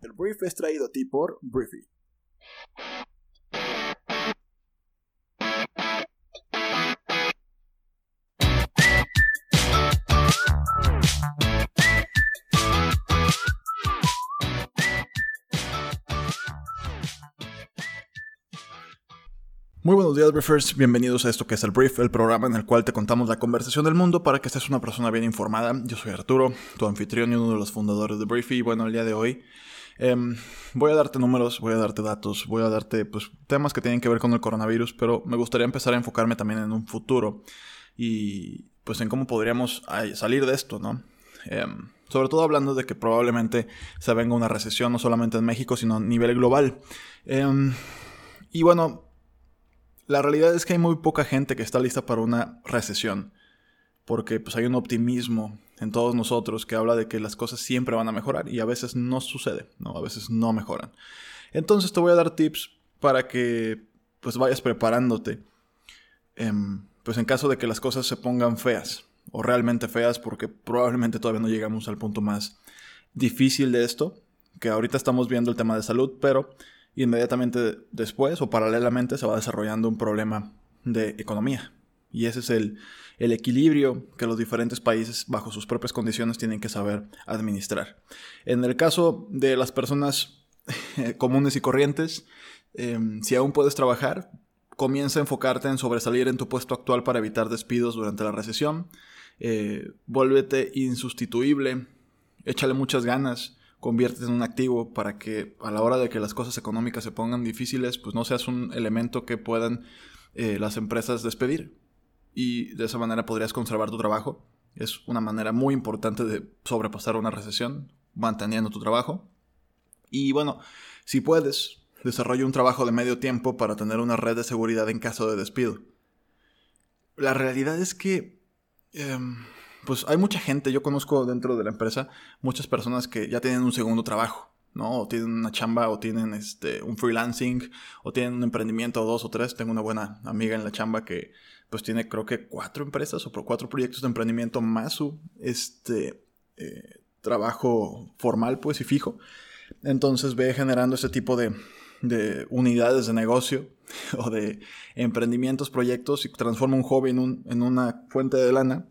El brief es traído a ti por Briefy. Muy buenos días, Briefers. Bienvenidos a esto que es el Brief, el programa en el cual te contamos la conversación del mundo para que estés una persona bien informada. Yo soy Arturo, tu anfitrión y uno de los fundadores de Briefy. Y bueno, el día de hoy em, voy a darte números, voy a darte datos, voy a darte pues, temas que tienen que ver con el coronavirus, pero me gustaría empezar a enfocarme también en un futuro y pues en cómo podríamos salir de esto, ¿no? Em, sobre todo hablando de que probablemente se venga una recesión no solamente en México, sino a nivel global. Em, y bueno, la realidad es que hay muy poca gente que está lista para una recesión, porque pues hay un optimismo en todos nosotros que habla de que las cosas siempre van a mejorar y a veces no sucede, ¿no? A veces no mejoran. Entonces te voy a dar tips para que pues vayas preparándote, em, pues en caso de que las cosas se pongan feas o realmente feas, porque probablemente todavía no llegamos al punto más difícil de esto, que ahorita estamos viendo el tema de salud, pero inmediatamente después o paralelamente se va desarrollando un problema de economía. Y ese es el, equilibrio que los diferentes países bajo sus propias condiciones tienen que saber administrar. En el caso de las personas comunes y corrientes, em, si aún puedes trabajar, comienza a enfocarte en sobresalir en tu puesto actual para evitar despidos durante la recesión. Eh, vuélvete insustituible, échale muchas ganas conviertes en un activo para que a la hora de que las cosas económicas se pongan difíciles, pues no seas un elemento que puedan eh, las empresas despedir. Y de esa manera podrías conservar tu trabajo. Es una manera muy importante de sobrepasar una recesión, manteniendo tu trabajo. Y bueno, si puedes, desarrolla un trabajo de medio tiempo para tener una red de seguridad en caso de despido. La realidad es que... Em, pues hay mucha gente, yo conozco dentro de la empresa muchas personas que ya tienen un segundo trabajo, ¿no? O tienen una chamba, o tienen este, un freelancing, o tienen un emprendimiento, o dos o tres. Tengo una buena amiga en la chamba que pues tiene creo que cuatro empresas o cuatro proyectos de emprendimiento más su este, eh, trabajo formal, pues, y fijo. Entonces ve generando ese tipo de, de unidades de negocio o de emprendimientos, proyectos y transforma un hobby en, un, en una fuente de lana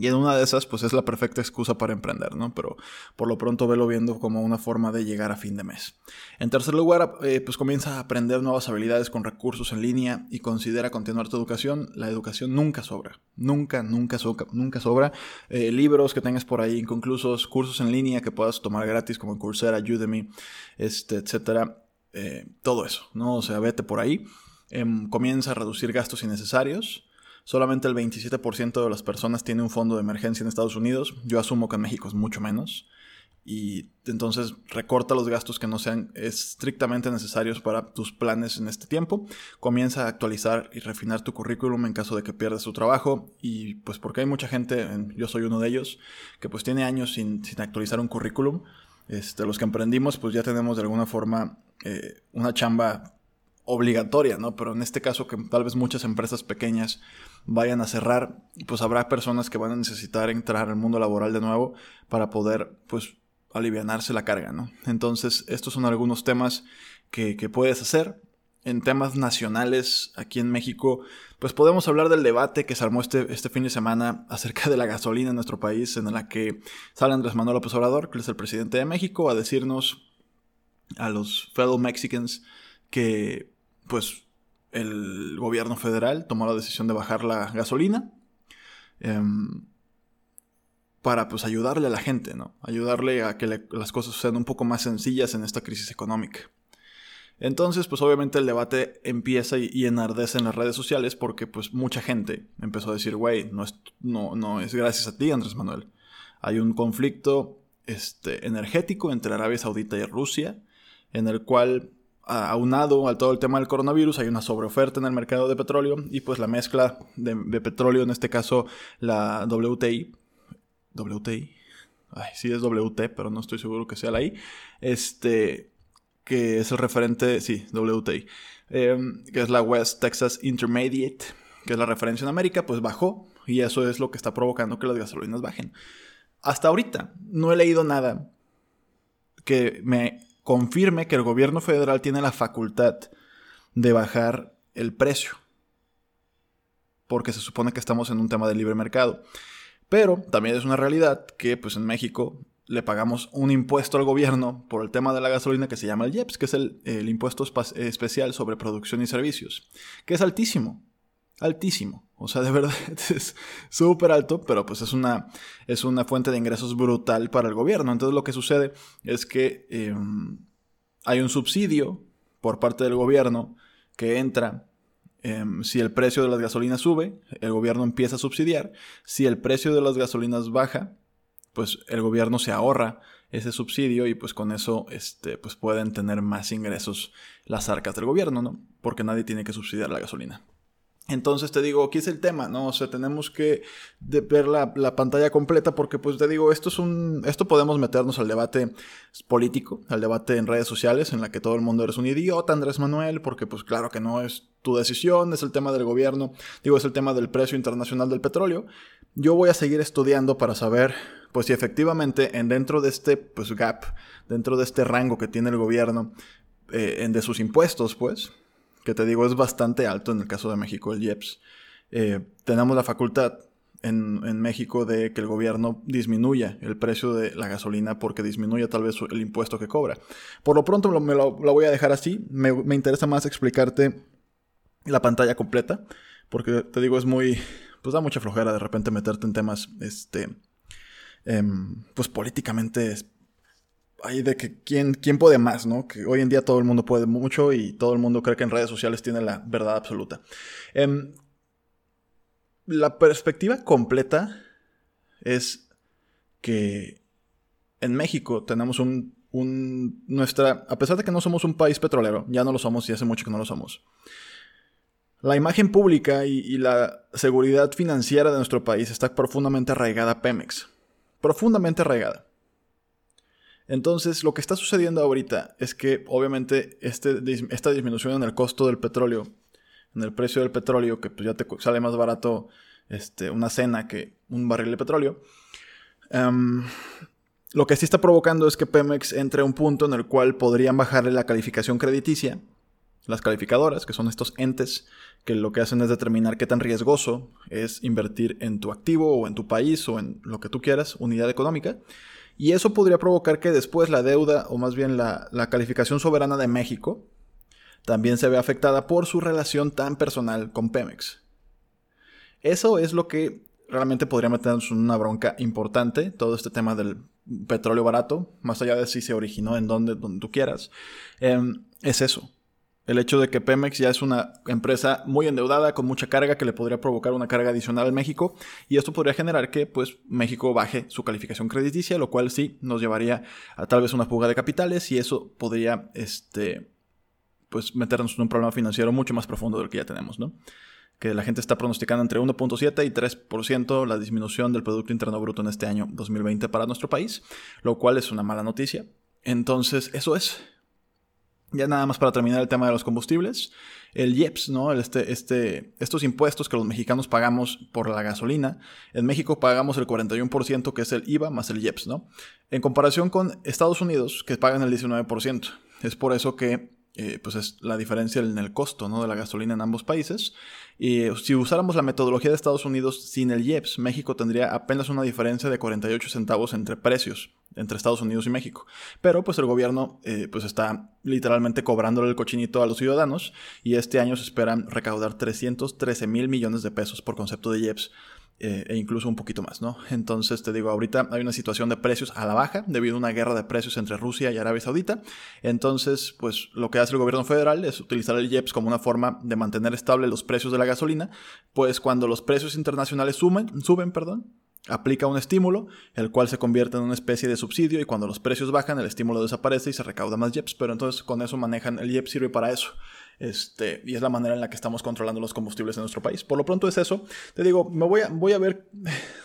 y en una de esas, pues es la perfecta excusa para emprender, ¿no? Pero por lo pronto velo viendo como una forma de llegar a fin de mes. En tercer lugar, eh, pues comienza a aprender nuevas habilidades con recursos en línea y considera continuar tu educación. La educación nunca sobra. Nunca, nunca. Nunca sobra. Eh, libros que tengas por ahí inconclusos, cursos en línea que puedas tomar gratis como Coursera, Udemy, este, etcétera. Eh, todo eso, ¿no? O sea, vete por ahí. Em, comienza a reducir gastos innecesarios. Solamente el 27% de las personas tiene un fondo de emergencia en Estados Unidos. Yo asumo que en México es mucho menos. Y entonces recorta los gastos que no sean estrictamente necesarios para tus planes en este tiempo. Comienza a actualizar y refinar tu currículum en caso de que pierdas tu trabajo. Y pues porque hay mucha gente, yo soy uno de ellos, que pues tiene años sin, actualizar un currículum. Este, los que emprendimos pues ya tenemos de alguna forma eh, una chamba obligatoria, ¿no? Pero en este caso que tal vez muchas empresas pequeñas vayan a cerrar, pues habrá personas que van a necesitar entrar al mundo laboral de nuevo para poder, pues, alivianarse la carga, ¿no? Entonces, estos son algunos temas que, puedes hacer. En temas nacionales, aquí en México, pues podemos hablar del debate que se armó este, este fin de semana acerca de la gasolina en nuestro país, en la que sale Andrés Manuel López Obrador, que es el presidente de México, a decirnos a los fellow Mexicans que, pues, el gobierno federal tomó la decisión de bajar la gasolina em, para pues ayudarle a la gente, ¿no? Ayudarle a que las cosas sean un poco más sencillas en esta crisis económica. Entonces, pues obviamente el debate empieza y, enardece en las redes sociales porque pues mucha gente empezó a decir, güey, no es, no, no es gracias a ti, Andrés Manuel. Hay un conflicto este, energético entre Arabia Saudita y Rusia, en el cual aunado a todo el tema del coronavirus, hay una sobreoferta en el mercado de petróleo y pues la mezcla de, petróleo, en este caso la WTI, WTI, ay, sí es WT, pero no estoy seguro que sea la I, este, que es el referente, sí, WTI, em, que es la West Texas Intermediate, que es la referencia en América, pues bajó y eso es lo que está provocando que las gasolinas bajen. Hasta ahorita no he leído nada que me confirme que el gobierno federal tiene la facultad de bajar el precio. Porque se supone que estamos en un tema de libre mercado. Pero también es una realidad que pues en México le pagamos un impuesto al gobierno por el tema de la gasolina que se llama el IEPS, que es el, impuesto especial sobre producción y servicios, que es altísimo, altísimo. O sea, de verdad es súper alto, pero pues es una, es una fuente de ingresos brutal para el gobierno. Entonces lo que sucede es que em, hay un subsidio por parte del gobierno que entra Em, si el precio de las gasolinas sube, el gobierno empieza a subsidiar. Si el precio de las gasolinas baja, pues el gobierno se ahorra ese subsidio y pues con eso este, pues pueden tener más ingresos las arcas del gobierno, ¿no? Porque nadie tiene que subsidiar la gasolina. Entonces te digo, aquí es el tema, ¿no? O sea, tenemos que ver la, pantalla completa porque, pues te digo, esto es un, esto podemos meternos al debate político, al debate en redes sociales, en la que todo el mundo eres un idiota, Andrés Manuel, porque pues claro que no es tu decisión, es el tema del gobierno, digo, es el tema del precio internacional del petróleo. Yo voy a seguir estudiando para saber, pues si efectivamente en dentro de este, pues gap, dentro de este rango que tiene el gobierno, eh, en de sus impuestos, pues, que te digo es bastante alto en el caso de México, el IEPS. Eh, tenemos la facultad en, México de que el gobierno disminuya el precio de la gasolina porque disminuya tal vez el impuesto que cobra. Por lo pronto me lo, voy a dejar así. Me, interesa más explicarte la pantalla completa porque te digo es muy... pues da mucha flojera de repente meterte en temas este... Em, pues políticamente hay de que quién, quién puede más, ¿no? Que hoy en día todo el mundo puede mucho y todo el mundo cree que en redes sociales tiene la verdad absoluta. Em, la perspectiva completa es que en México tenemos un, un, nuestra, a pesar de que no somos un país petrolero, ya no lo somos y hace mucho que no lo somos. La imagen pública y, y la seguridad financiera de nuestro país está profundamente arraigada a Pemex. Profundamente arraigada. Entonces, lo que está sucediendo ahorita es que obviamente este, esta disminución en el costo del petróleo, en el precio del petróleo, que pues ya te sale más barato este, una cena que un barril de petróleo, em, lo que sí está provocando es que Pemex entre a un punto en el cual podrían bajarle la calificación crediticia, las calificadoras, que son estos entes que lo que hacen es determinar qué tan riesgoso es invertir en tu activo o en tu país o en lo que tú quieras, unidad económica. Y eso podría provocar que después la deuda, o más bien la, calificación soberana de México, también se vea afectada por su relación tan personal con Pemex. Eso es lo que realmente podría meternos en una bronca importante, todo este tema del petróleo barato, más allá de si se originó en donde, donde tú quieras, em, es eso el hecho de que Pemex ya es una empresa muy endeudada con mucha carga que le podría provocar una carga adicional al México y esto podría generar que pues México baje su calificación crediticia, lo cual sí nos llevaría a tal vez una fuga de capitales y eso podría este pues meternos en un problema financiero mucho más profundo del que ya tenemos, ¿no? Que la gente está pronosticando entre 1.7 y 3% la disminución del Producto Interno Bruto en este año 2020 para nuestro país, lo cual es una mala noticia. Entonces, eso es. Ya nada más para terminar el tema de los combustibles, el IEPS, ¿no? Este, este, estos impuestos que los mexicanos pagamos por la gasolina, en México pagamos el 41% que es el IVA más el IEPS, ¿no? En comparación con Estados Unidos que pagan el 19%. Es por eso que eh, pues es la diferencia en el costo ¿no? de la gasolina en ambos países. Y eh, si usáramos la metodología de Estados Unidos sin el IEPS, México tendría apenas una diferencia de 48 centavos entre precios entre Estados Unidos y México. Pero pues el gobierno eh, pues está literalmente cobrándole el cochinito a los ciudadanos y este año se esperan recaudar 313 mil millones de pesos por concepto de IEPS eh, e incluso un poquito más, ¿no? Entonces te digo, ahorita hay una situación de precios a la baja debido a una guerra de precios entre Rusia y Arabia Saudita. Entonces, pues lo que hace el gobierno federal es utilizar el IEPS como una forma de mantener estable los precios de la gasolina, pues cuando los precios internacionales suben, suben, perdón, aplica un estímulo, el cual se convierte en una especie de subsidio y cuando los precios bajan el estímulo desaparece y se recauda más IEPS, pero entonces con eso manejan, el IEPS sirve para eso. Este, y es la manera en la que estamos controlando los combustibles en nuestro país. Por lo pronto es eso. Te digo, me voy a, voy a ver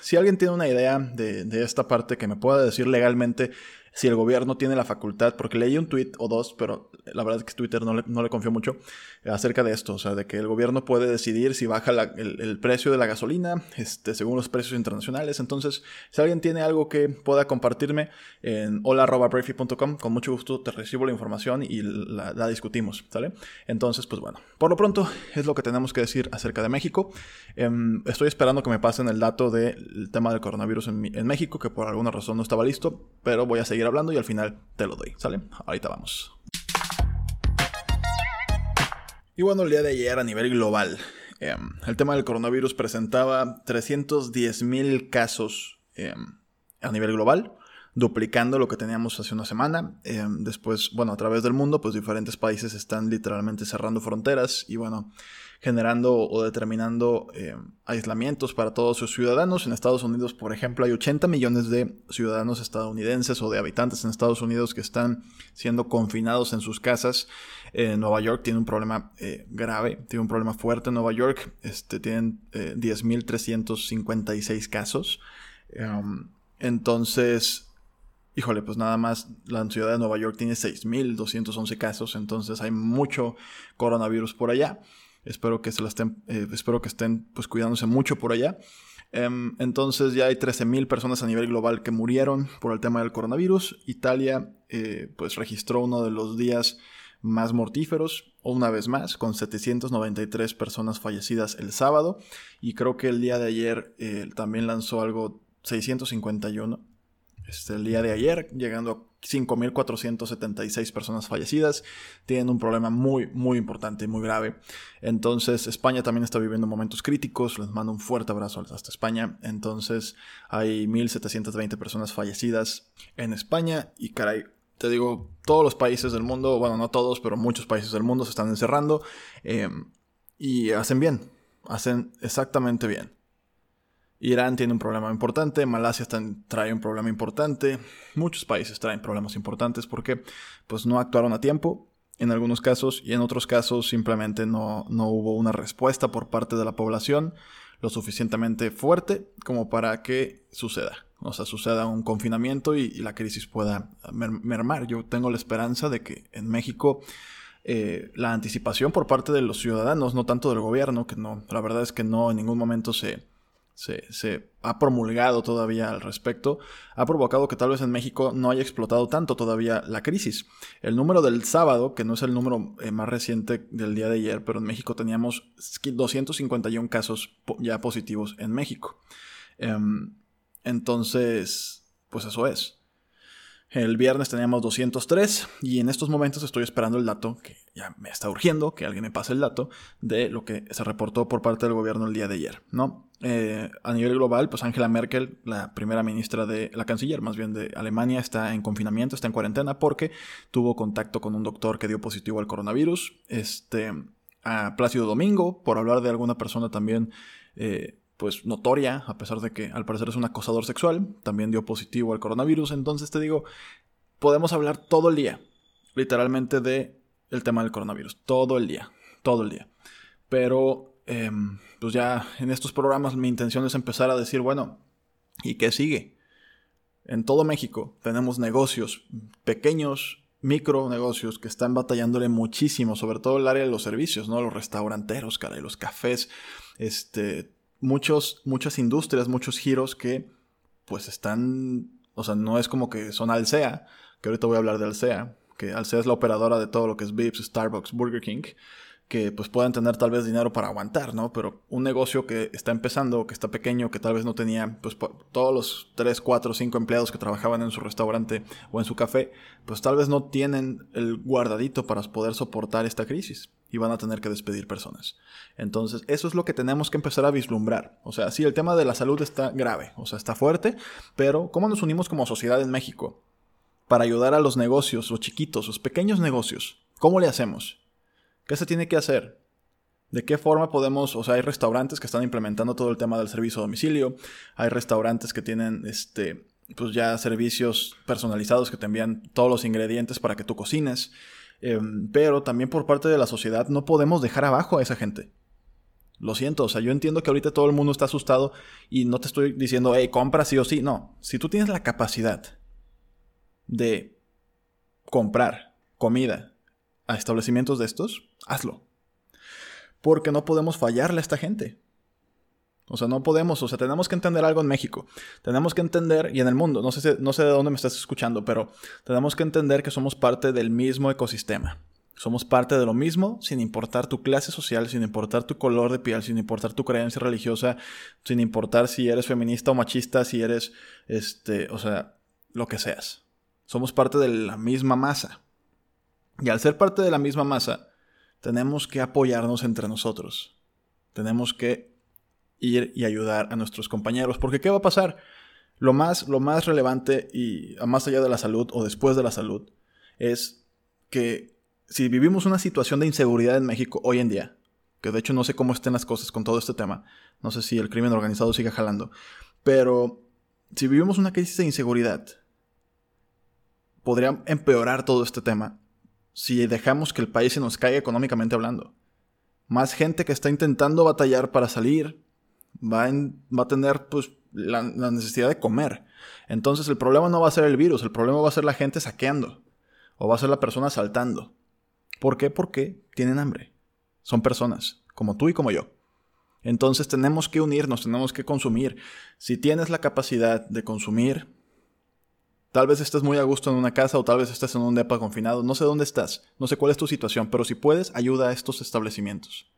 si alguien tiene una idea de, esta parte que me pueda decir legalmente si el gobierno tiene la facultad, porque leí un tweet o dos, pero la verdad es que Twitter no le, no le confío mucho, acerca de esto, o sea, de que el gobierno puede decidir si baja el, precio de la gasolina, este, según los precios internacionales. Entonces, si alguien tiene algo que pueda compartirme en hola.brafy.com, con mucho gusto te recibo la información y la, discutimos, ¿sale? Entonces, pues bueno, por lo pronto es lo que tenemos que decir acerca de México. Em, estoy esperando que me pasen el dato del tema del coronavirus en, en México, que por alguna razón no estaba listo, pero voy a seguir hablando y al final te lo doy, ¿sale? Ahorita vamos. Y bueno, el día de ayer a nivel global, em, el tema del coronavirus presentaba 310.000 casos em, a nivel global, duplicando lo que teníamos hace una semana. Em, después, bueno, a través del mundo, pues diferentes países están literalmente cerrando fronteras y bueno, generando o determinando eh, aislamientos para todos sus ciudadanos. En Estados Unidos, por ejemplo, hay 80 millones de ciudadanos estadounidenses o de habitantes en Estados Unidos que están siendo confinados en sus casas. Nueva York tiene un problema eh, grave, tiene un problema fuerte en Nueva York. Este, tienen 10.356 eh, casos. Em, entonces, híjole, pues nada más la ciudad de Nueva York tiene 6.211 casos, entonces hay mucho coronavirus por allá. Espero que se la estén, eh, espero que estén pues cuidándose mucho por allá. Em, entonces ya hay 13.000 personas a nivel global que murieron por el tema del coronavirus. Italia eh, pues registró uno de los días más mortíferos, una vez más, con 793 personas fallecidas el sábado. Y creo que el día de ayer eh, también lanzó algo 651. Este, el día de ayer, llegando a 5.476 personas fallecidas. Tienen un problema muy, muy importante, muy grave. Entonces, España también está viviendo momentos críticos. Les mando un fuerte abrazo hasta España. Entonces, hay 1.720 personas fallecidas en España. Y caray, te digo, todos los países del mundo, bueno, no todos, pero muchos países del mundo se están encerrando. Eh, y hacen bien. Hacen exactamente bien. Irán tiene un problema importante, Malasia trae un problema importante, muchos países traen problemas importantes porque pues no actuaron a tiempo en algunos casos y en otros casos simplemente no, no hubo una respuesta por parte de la población lo suficientemente fuerte como para que suceda. O sea, suceda un confinamiento y, la crisis pueda mermar. Yo tengo la esperanza de que en México eh, la anticipación por parte de los ciudadanos, no tanto del gobierno, que no, la verdad es que no en ningún momento se, se, ha promulgado todavía al respecto, ha provocado que tal vez en México no haya explotado tanto todavía la crisis. El número del sábado, que no es el número eh, más reciente del día de ayer, pero en México teníamos 251 casos ya positivos en México. Em, entonces, pues eso es. El viernes teníamos 203 y en estos momentos estoy esperando el dato, que ya me está urgiendo que alguien me pase el dato, de lo que se reportó por parte del gobierno el día de ayer, ¿no? Eh, a nivel global, pues Angela Merkel, la primera ministra de, la canciller más bien de Alemania, está en confinamiento, está en cuarentena porque tuvo contacto con un doctor que dio positivo al coronavirus. Este, a Plácido Domingo, por hablar de alguna persona también... Eh, pues notoria, a pesar de que al parecer es un acosador sexual, también dio positivo al coronavirus, entonces te digo, podemos hablar todo el día, literalmente de el tema del coronavirus, todo el día, todo el día. Pero em, pues ya en estos programas mi intención es empezar a decir, bueno, ¿y qué sigue? En todo México tenemos negocios pequeños, micro negocios que están batallándole muchísimo, sobre todo el área de los servicios, ¿no? Los restauranteros, cara, y los cafés, este, muchos, muchas industrias, muchos giros que pues están, o sea, no es como que son Alsea, que ahorita voy a hablar de Alsea, que Alsea es la operadora de todo lo que es Vips, Starbucks, Burger King, que pues puedan tener tal vez dinero para aguantar, ¿no? Pero un negocio que está empezando, que está pequeño, que tal vez no tenía pues todos los 3, 4, 5 empleados que trabajaban en su restaurante o en su café, pues tal vez no tienen el guardadito para poder soportar esta crisis y van a tener que despedir personas. Entonces, eso es lo que tenemos que empezar a vislumbrar. O sea, sí, el tema de la salud está grave, o sea, está fuerte, pero ¿cómo nos unimos como sociedad en México para ayudar a los negocios, los chiquitos, los pequeños negocios? ¿Cómo le hacemos? ¿Qué se tiene que hacer? ¿De qué forma podemos, o sea, hay restaurantes que están implementando todo el tema del servicio a domicilio, hay restaurantes que tienen, este, pues ya servicios personalizados que te envían todos los ingredientes para que tú cocines, em, pero también por parte de la sociedad no podemos dejar abajo a esa gente. Lo siento, o sea, yo entiendo que ahorita todo el mundo está asustado y no te estoy diciendo, hey, compra sí o sí, no, si tú tienes la capacidad de comprar comida a establecimientos de estos, hazlo. Porque no podemos fallarle a esta gente. O sea, no podemos, o sea, tenemos que entender algo en México. Tenemos que entender, y en el mundo, no sé, no sé de dónde me estás escuchando, pero tenemos que entender que somos parte del mismo ecosistema. Somos parte de lo mismo sin importar tu clase social, sin importar tu color de piel, sin importar tu creencia religiosa, sin importar si eres feminista o machista, si eres, este, o sea, lo que seas. Somos parte de la misma masa. Y al ser parte de la misma masa, tenemos que apoyarnos entre nosotros. Tenemos que ir y ayudar a nuestros compañeros. Porque ¿qué va a pasar? Lo más, lo más relevante y más allá de la salud o después de la salud es que si vivimos una situación de inseguridad en México hoy en día, que de hecho no sé cómo estén las cosas con todo este tema, no sé si el crimen organizado sigue jalando, pero si vivimos una crisis de inseguridad, podría empeorar todo este tema si dejamos que el país se nos caiga económicamente hablando. Más gente que está intentando batallar para salir, va, va a tener pues, la, la, necesidad de comer. Entonces el problema no va a ser el virus, el problema va a ser la gente saqueando. O va a ser la persona saltando. ¿Por qué? Porque tienen hambre. Son personas, como tú y como yo. Entonces tenemos que unirnos, tenemos que consumir. Si tienes la capacidad de consumir, tal vez estés muy a gusto en una casa o tal vez estés en un depa confinado, no sé dónde estás, no sé cuál es tu situación, pero si puedes, ayuda a estos establecimientos.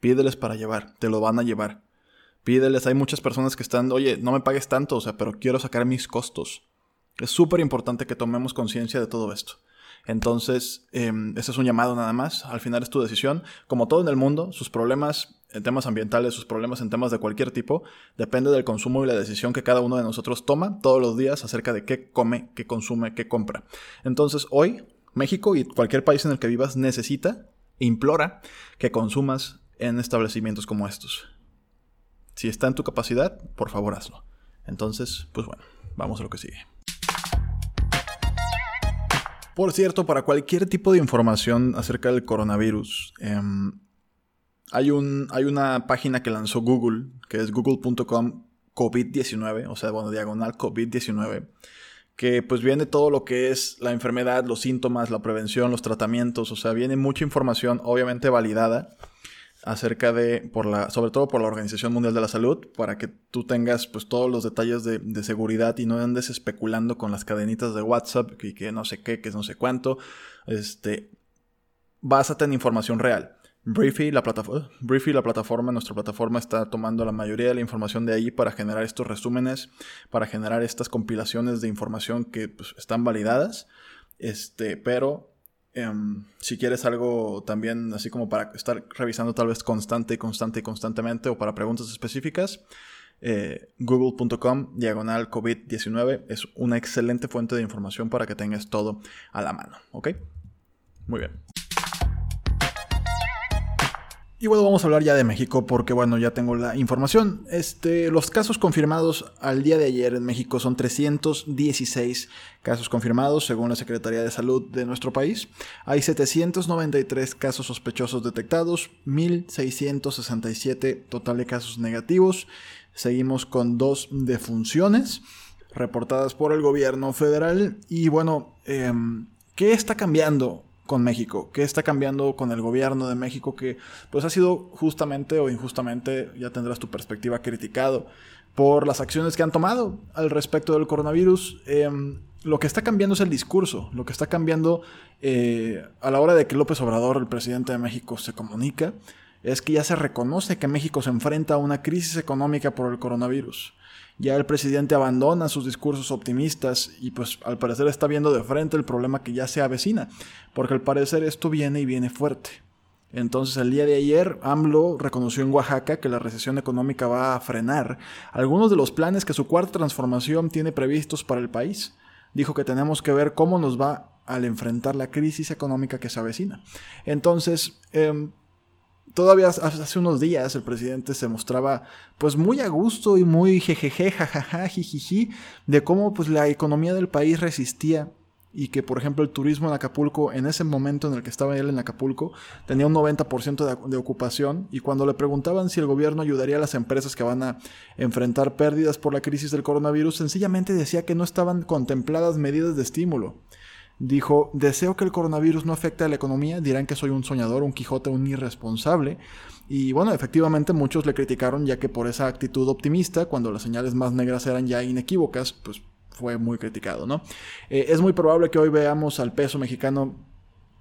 Pídeles para llevar, te lo van a llevar. Pídeles, hay muchas personas que están, oye, no me pagues tanto, o sea, pero quiero sacar mis costos. Es súper importante que tomemos conciencia de todo esto. Entonces, eh, ese es un llamado nada más. Al final es tu decisión. Como todo en el mundo, sus problemas en temas ambientales, sus problemas en temas de cualquier tipo, depende del consumo y la decisión que cada uno de nosotros toma todos los días acerca de qué come, qué consume, qué compra. Entonces, hoy, México y cualquier país en el que vivas necesita, implora que consumas en establecimientos como estos. Si está en tu capacidad, por favor hazlo. Entonces, pues bueno, vamos a lo que sigue. Por cierto, para cualquier tipo de información acerca del coronavirus, eh, hay, un, hay una página que lanzó Google, que es google.com COVID-19, o sea, bueno, diagonal COVID-19, que pues viene todo lo que es la enfermedad, los síntomas, la prevención, los tratamientos, o sea, viene mucha información, obviamente validada acerca de, por la, sobre todo por la Organización Mundial de la Salud, para que tú tengas pues todos los detalles de, seguridad y no andes especulando con las cadenitas de WhatsApp y que no sé qué, que no sé cuánto. Este, vas a tener información real. Briefy la, plataforma, Briefy, la plataforma, nuestra plataforma está tomando la mayoría de la información de ahí para generar estos resúmenes, para generar estas compilaciones de información que pues, están validadas. Este, pero Em, si quieres algo también así como para estar revisando tal vez constante y constante y constantemente o para preguntas específicas, eh, google.com diagonal COVID-19 es una excelente fuente de información para que tengas todo a la mano. ¿Ok? Muy bien. Y bueno, vamos a hablar ya de México porque bueno, ya tengo la información. Este, los casos confirmados al día de ayer en México son 316 casos confirmados según la Secretaría de Salud de nuestro país. Hay 793 casos sospechosos detectados, 1667 total de casos negativos. Seguimos con dos defunciones reportadas por el gobierno federal y bueno, em, ¿qué está cambiando con México, qué está cambiando con el gobierno de México que pues ha sido justamente o injustamente, ya tendrás tu perspectiva criticado por las acciones que han tomado al respecto del coronavirus. Em, lo que está cambiando es el discurso, lo que está cambiando eh, a la hora de que López Obrador, el presidente de México, se comunica, es que ya se reconoce que México se enfrenta a una crisis económica por el coronavirus. Ya el presidente abandona sus discursos optimistas y pues al parecer está viendo de frente el problema que ya se avecina, porque al parecer esto viene y viene fuerte. Entonces el día de ayer AMLO reconoció en Oaxaca que la recesión económica va a frenar algunos de los planes que su cuarta transformación tiene previstos para el país. Dijo que tenemos que ver cómo nos va al enfrentar la crisis económica que se avecina. Entonces, eh, todavía hace unos días el presidente se mostraba pues muy a gusto y muy jejeje, jajaja, jijiji, de cómo pues la economía del país resistía y que, por ejemplo, el turismo en Acapulco, en ese momento en el que estaba él en Acapulco, tenía un 90% de, de, ocupación y cuando le preguntaban si el gobierno ayudaría a las empresas que van a enfrentar pérdidas por la crisis del coronavirus, sencillamente decía que no estaban contempladas medidas de estímulo. Dijo, deseo que el coronavirus no afecte a la economía, dirán que soy un soñador, un Quijote, un irresponsable. Y bueno, efectivamente muchos le criticaron ya que por esa actitud optimista, cuando las señales más negras eran ya inequívocas, pues fue muy criticado, ¿no? Eh, es muy probable que hoy veamos al peso mexicano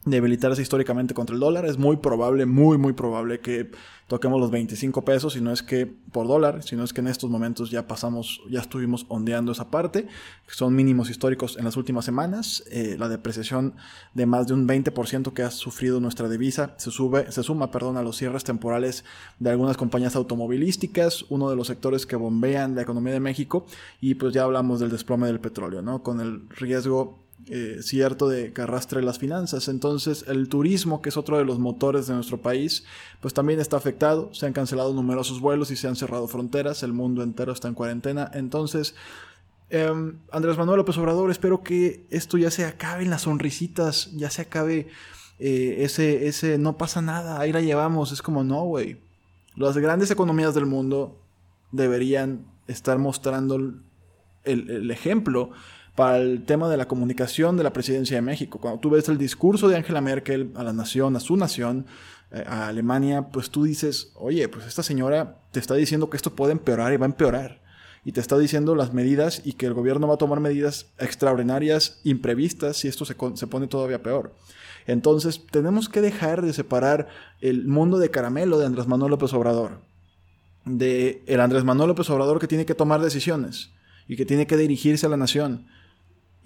debilitarse históricamente contra el dólar. Es muy probable, muy, muy probable que toquemos los 25 pesos, si no es que por dólar, si no es que en estos momentos ya pasamos, ya estuvimos ondeando esa parte. Son mínimos históricos en las últimas semanas. Eh, la depreciación de más de un 20% que ha sufrido nuestra divisa se, sube, se suma perdón, a los cierres temporales de algunas compañías automovilísticas, uno de los sectores que bombean la economía de México. Y pues ya hablamos del desplome del petróleo, ¿no? Con el riesgo eh, cierto de que arrastre las finanzas. Entonces el turismo, que es otro de los motores de nuestro país, pues también está afectado. Se han cancelado numerosos vuelos y se han cerrado fronteras. El mundo entero está en cuarentena. Entonces, em, Andrés Manuel López Obrador, espero que esto ya se acabe en las sonrisitas, ya se acabe eh, ese, ese no pasa nada, ahí la llevamos. Es como, no, güey. Las grandes economías del mundo deberían estar mostrando el, el ejemplo para el tema de la comunicación de la presidencia de México. Cuando tú ves el discurso de Angela Merkel a la nación, a su nación, eh, a Alemania, pues tú dices, oye, pues esta señora te está diciendo que esto puede empeorar y va a empeorar. Y te está diciendo las medidas y que el gobierno va a tomar medidas extraordinarias, imprevistas, si esto se, se pone todavía peor. Entonces, tenemos que dejar de separar el mundo de caramelo de Andrés Manuel López Obrador. De el Andrés Manuel López Obrador que tiene que tomar decisiones y que tiene que dirigirse a la nación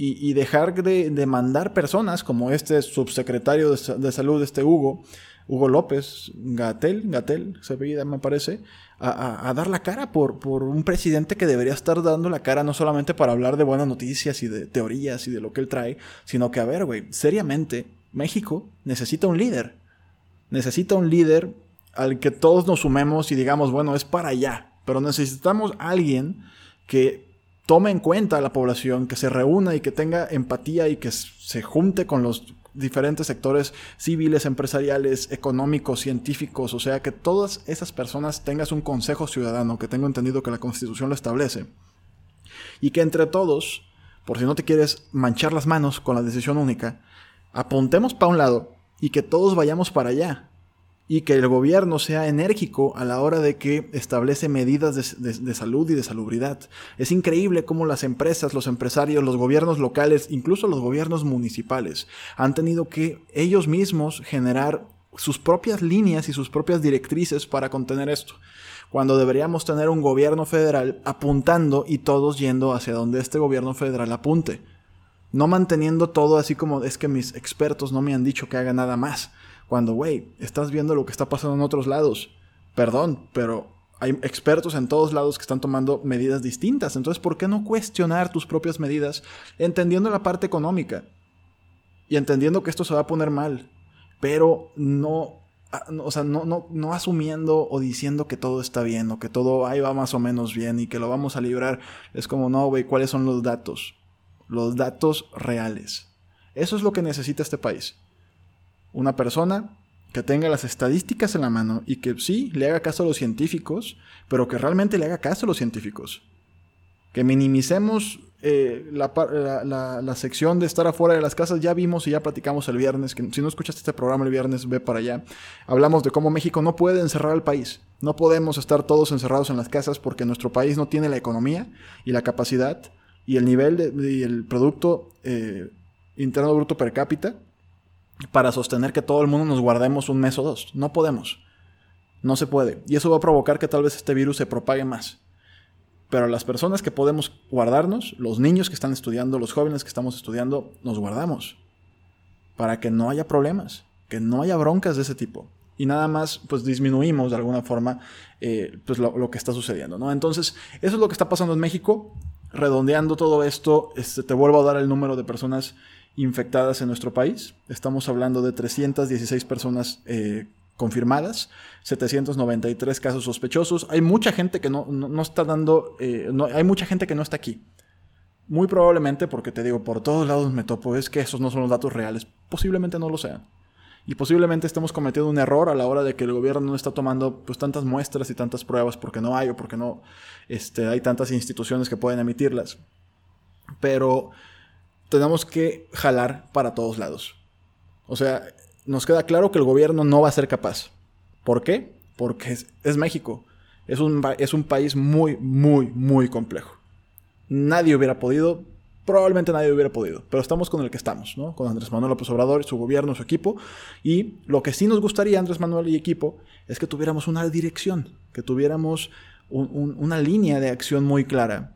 y, dejar de, mandar personas como este subsecretario de, salud, este Hugo, Hugo López, Gatel, Gatel, se veía, me parece, a, dar la cara por, por un presidente que debería estar dando la cara no solamente para hablar de buenas noticias y de teorías y de lo que él trae, sino que, a ver, güey, seriamente, México necesita un líder. Necesita un líder al que todos nos sumemos y digamos, bueno, es para allá. Pero necesitamos alguien que tome en cuenta a la población, que se reúna y que tenga empatía y que se junte con los diferentes sectores civiles, empresariales, económicos, científicos, o sea, que todas esas personas tengas un consejo ciudadano, que tengo entendido que la Constitución lo establece, y que entre todos, por si no te quieres manchar las manos con la decisión única, apuntemos para un lado y que todos vayamos para allá, y que el gobierno sea enérgico a la hora de que establece medidas de, salud y de salubridad. Es increíble cómo las empresas, los empresarios, los gobiernos locales, incluso los gobiernos municipales, han tenido que ellos mismos generar sus propias líneas y sus propias directrices para contener esto. Cuando deberíamos tener un gobierno federal apuntando y todos yendo hacia donde este gobierno federal apunte. No manteniendo todo así como es que mis expertos no me han dicho que haga nada más cuando, güey, estás viendo lo que está pasando en otros lados. Perdón, pero hay expertos en todos lados que están tomando medidas distintas. Entonces, ¿por qué no cuestionar tus propias medidas entendiendo la parte económica? Y entendiendo que esto se va a poner mal. Pero no, o sea, no, no, no asumiendo o diciendo que todo está bien o que todo ahí va más o menos bien y que lo vamos a librar. Es como, no, güey, ¿cuáles son los datos? Los datos reales. Eso es lo que necesita este país una persona que tenga las estadísticas en la mano y que sí le haga caso a los científicos, pero que realmente le haga caso a los científicos. Que minimicemos eh, la, sección de estar afuera de las casas. Ya vimos y ya platicamos el viernes, que si no escuchaste este programa el viernes, ve para allá. Hablamos de cómo México no puede encerrar al país. No podemos estar todos encerrados en las casas porque nuestro país no tiene la economía y la capacidad y el nivel de, y el Producto eh, Interno Bruto per cápita para sostener que todo el mundo nos guardemos un mes o dos. No podemos. No se puede. Y eso va a provocar que tal vez este virus se propague más. Pero las personas que podemos guardarnos, los niños que están estudiando, los jóvenes que estamos estudiando, nos guardamos. Para que no haya problemas, que no haya broncas de ese tipo. Y nada más, pues disminuimos de alguna forma eh, pues lo, que está sucediendo, ¿no? Entonces, eso es lo que está pasando en México. Redondeando todo esto, este, te vuelvo a dar el número de personas infectadas en nuestro país. Estamos hablando de 316 personas eh, confirmadas, 793 casos sospechosos. Hay mucha gente que no, está dando, eh, no, hay mucha gente que no está aquí. muy probablemente, porque te digo, por todos lados me topo, es que esos no son los datos reales. Posiblemente no lo sean. Y posiblemente estemos cometiendo un error a la hora de que el gobierno no está tomando pues tantas muestras y tantas pruebas porque no hay o porque no este, hay tantas instituciones que pueden emitirlas. Pero tenemos que jalar para todos lados. O sea, nos queda claro que el gobierno no va a ser capaz. ¿Por qué? Porque es, México. Es un, es un país muy, muy, muy complejo. Nadie hubiera podido probablemente nadie hubiera podido, pero estamos con el que estamos, ¿no? Con Andrés Manuel López Obrador, su gobierno, su equipo, y lo que sí nos gustaría, Andrés Manuel y equipo, es que tuviéramos una dirección, que tuviéramos una línea de acción muy clara,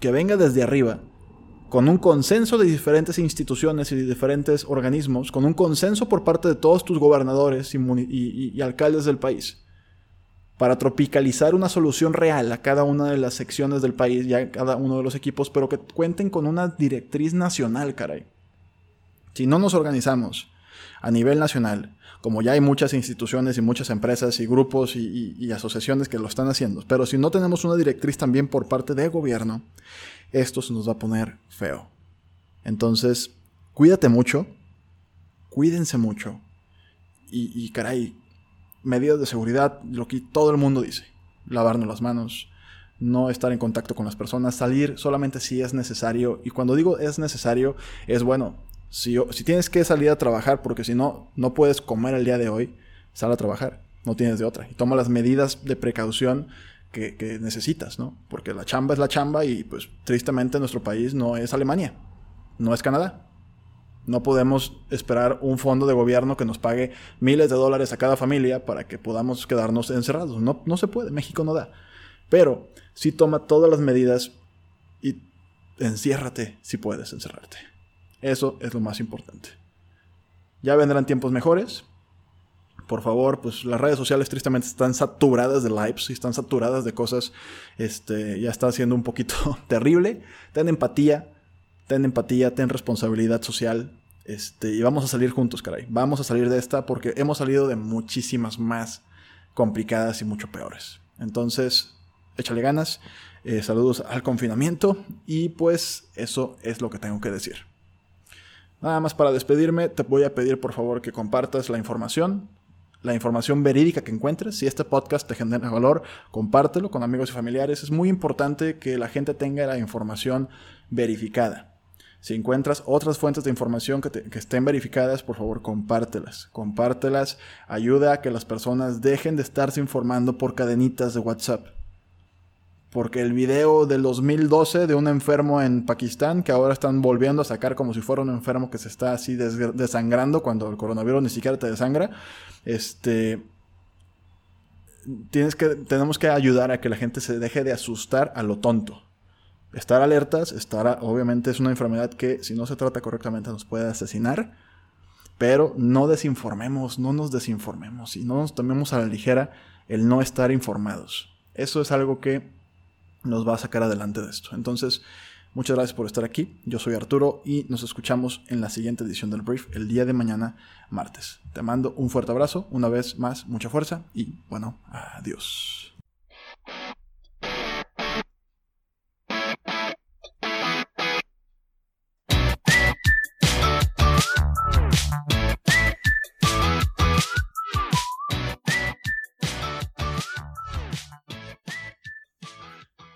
que venga desde arriba, con un consenso de diferentes instituciones y de diferentes organismos, con un consenso por parte de todos tus gobernadores y alcaldes del país para tropicalizar una solución real a cada una de las secciones del país y a cada uno de los equipos, pero que cuenten con una directriz nacional, caray. Si no nos organizamos a nivel nacional, como ya hay muchas instituciones y muchas empresas y grupos y, asociaciones que lo están haciendo, pero si no tenemos una directriz también por parte del gobierno, esto se nos va a poner feo. Entonces, cuídate mucho, cuídense mucho y, caray, medidas de seguridad, lo que todo el mundo dice. Lavarnos las manos, no estar en contacto con las personas, salir solamente si es necesario. Y cuando digo es necesario, es bueno, si, si tienes que salir a trabajar porque si no, no puedes comer el día de hoy, sal a trabajar, no tienes de otra. Y toma las medidas de precaución que, necesitas, ¿no? Porque la chamba es la chamba y pues tristemente nuestro país no es Alemania, no es Canadá. No podemos esperar un fondo de gobierno que nos pague miles de dólares a cada familia para que podamos quedarnos encerrados. No, no se puede, México no da. Pero sí toma todas las medidas y enciérrate si puedes encerrarte. Eso es lo más importante. Ya vendrán tiempos mejores. Por favor, pues las redes sociales tristemente están saturadas de lives y están saturadas de cosas. Este, ya está siendo un poquito terrible. Ten empatía, ten empatía, ten responsabilidad social. Este, y vamos a salir juntos, caray. Vamos a salir de esta porque hemos salido de muchísimas más complicadas y mucho peores. Entonces, échale ganas. Eh, saludos al confinamiento. Y pues eso es lo que tengo que decir. Nada más para despedirme, te voy a pedir por favor que compartas la información, la información verídica que encuentres. Si este podcast te genera valor, compártelo con amigos y familiares. Es muy importante que la gente tenga la información verificada. Si encuentras otras fuentes de información que, estén verificadas, por favor compártelas. Compártelas. Ayuda a que las personas dejen de estarse informando por cadenitas de WhatsApp. Porque el video del 2012 de un enfermo en Pakistán, que ahora están volviendo a sacar como si fuera un enfermo que se está así desangrando cuando el coronavirus ni siquiera te desangra, este, tienes que, tenemos que ayudar a que la gente se deje de asustar a lo tonto estar alertas, estar, obviamente es una enfermedad que si no se trata correctamente nos puede asesinar, pero no desinformemos, no nos desinformemos y no nos tomemos a la ligera el no estar informados. Eso es algo que nos va a sacar adelante de esto. Entonces, muchas gracias por estar aquí. Yo soy Arturo y nos escuchamos en la siguiente edición del Brief el día de mañana, martes. Te mando un fuerte abrazo, una vez más, mucha fuerza y bueno, adiós.